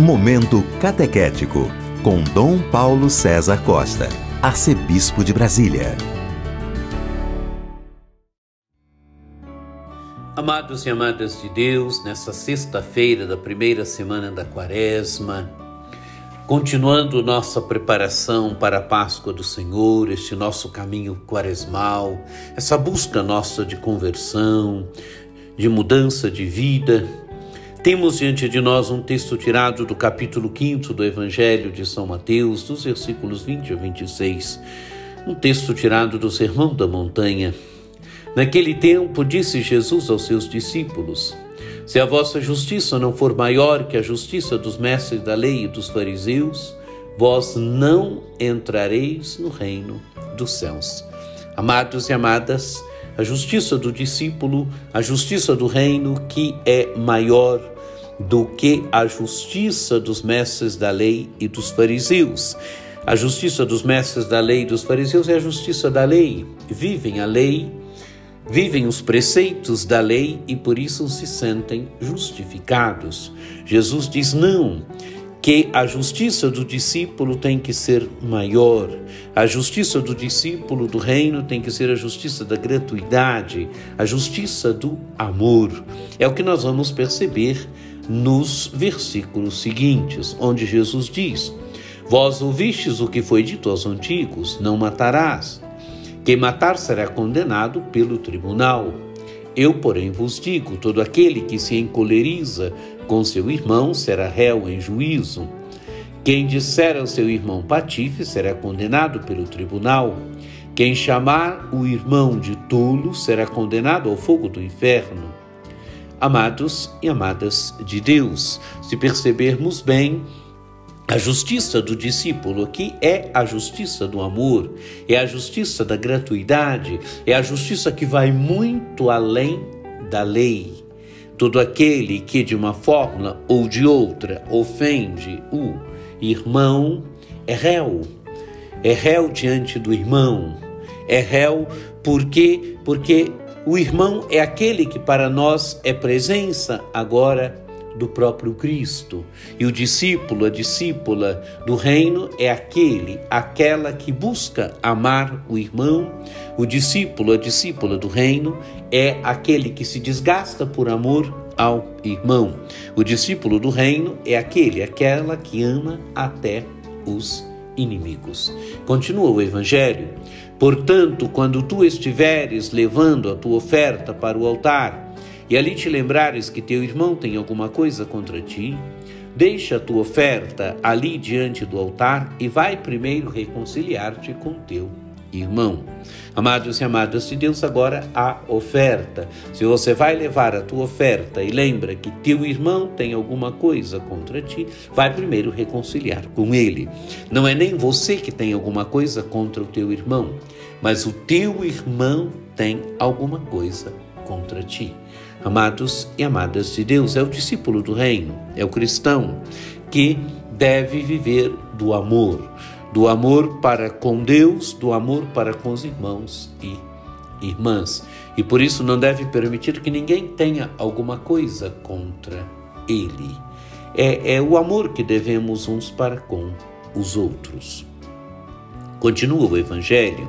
Momento Catequético, com Dom Paulo César Costa, Arcebispo de Brasília. Amados e amadas de Deus, nessa sexta-feira da primeira semana da Quaresma, continuando nossa preparação para a Páscoa do Senhor, este nosso caminho quaresmal, essa busca nossa de conversão, de mudança de vida, temos diante de nós um texto tirado do capítulo 5 do Evangelho de São Mateus, dos versículos 20 a 26. Um texto tirado do Sermão da Montanha. Naquele tempo, disse Jesus aos seus discípulos: Se a vossa justiça não for maior que a justiça dos mestres da lei e dos fariseus, vós não entrareis no reino dos céus. Amados e amadas, a justiça do discípulo, a justiça do reino que é maior do que a justiça dos mestres da lei e dos fariseus. A justiça dos mestres da lei e dos fariseus é a justiça da lei. Vivem a lei, vivem os preceitos da lei e por isso se sentem justificados. Jesus diz: não, que a justiça do discípulo tem que ser maior. A justiça do discípulo do reino tem que ser a justiça da gratuidade, a justiça do amor. É o que nós vamos perceber nos versículos seguintes, onde Jesus diz: Vós ouvistes o que foi dito aos antigos: Não matarás. Quem matar será condenado pelo tribunal. Eu, porém, vos digo: todo aquele que se encoleriza com seu irmão será réu em juízo. Quem disser ao seu irmão patife será condenado pelo tribunal. Quem chamar o irmão de tolo será condenado ao fogo do inferno. Amados e amadas de Deus, se percebermos bem, a justiça do discípulo aqui é a justiça do amor, é a justiça da gratuidade, é a justiça que vai muito além da lei. Todo aquele que de uma forma ou de outra ofende o irmão é réu. É réu diante do irmão. É réu porque porque o irmão é aquele que para nós é presença agora do próprio Cristo. E o discípulo, a discípula do reino é aquele, aquela que busca amar o irmão. O discípulo, a discípula do reino é aquele que se desgasta por amor ao irmão. O discípulo do reino é aquele, aquela que ama até os inimigos. Continua o evangelho. Portanto, quando tu estiveres levando a tua oferta para o altar, e ali te lembrares que teu irmão tem alguma coisa contra ti, deixa a tua oferta ali diante do altar e vai primeiro reconciliar-te com teu irmão. Amados e amadas de Deus, agora a oferta. Se você vai levar a tua oferta e lembra que teu irmão tem alguma coisa contra ti, vai primeiro reconciliar com ele. Não é nem você que tem alguma coisa contra o teu irmão, mas o teu irmão tem alguma coisa contra ti. Amados e amadas de Deus, é o discípulo do reino, é o cristão que deve viver do amor do amor para com Deus, do amor para com os irmãos e irmãs. E por isso não deve permitir que ninguém tenha alguma coisa contra ele. É, é o amor que devemos uns para com os outros. Continua o Evangelho.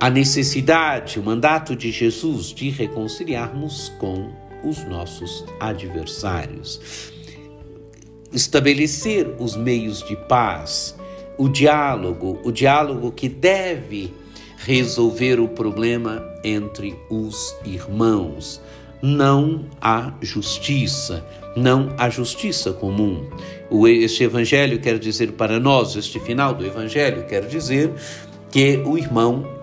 a necessidade, o mandato de Jesus de reconciliarmos com os nossos adversários estabelecer os meios de paz, o diálogo, o diálogo que deve resolver o problema entre os irmãos. Não há justiça, não há justiça comum. Este evangelho quer dizer para nós, este final do evangelho quer dizer que o irmão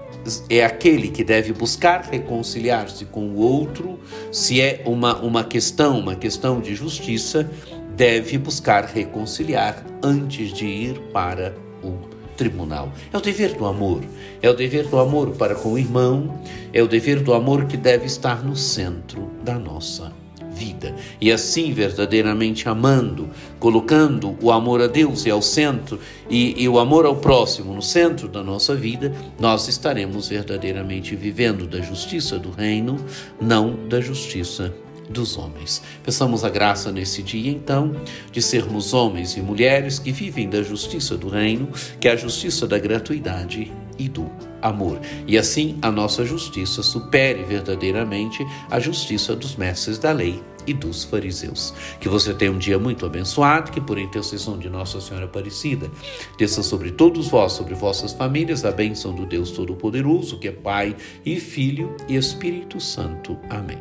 é aquele que deve buscar reconciliar-se com o outro, se é uma, uma questão, uma questão de justiça, deve buscar reconciliar antes de ir para o tribunal. É o dever do amor. É o dever do amor para com o irmão, é o dever do amor que deve estar no centro da nossa vida. E assim, verdadeiramente amando, colocando o amor a Deus e ao centro e, e, o amor ao próximo no centro da nossa vida, nós estaremos verdadeiramente vivendo da justiça do reino, não da justiça dos homens. Peçamos a graça nesse dia, então, de sermos homens e mulheres que vivem da justiça do reino, que é a justiça da gratuidade e do amor. E assim a nossa justiça supere verdadeiramente a justiça dos mestres da lei e dos fariseus. Que você tenha um dia muito abençoado, que por intercessão de Nossa Senhora Aparecida, desça sobre todos vós, sobre vossas famílias, a bênção do Deus Todo-Poderoso, que é Pai e Filho e Espírito Santo. Amém.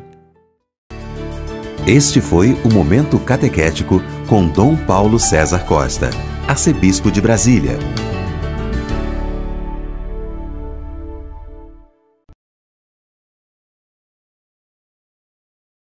Este foi o Momento Catequético com Dom Paulo César Costa, arcebispo de Brasília.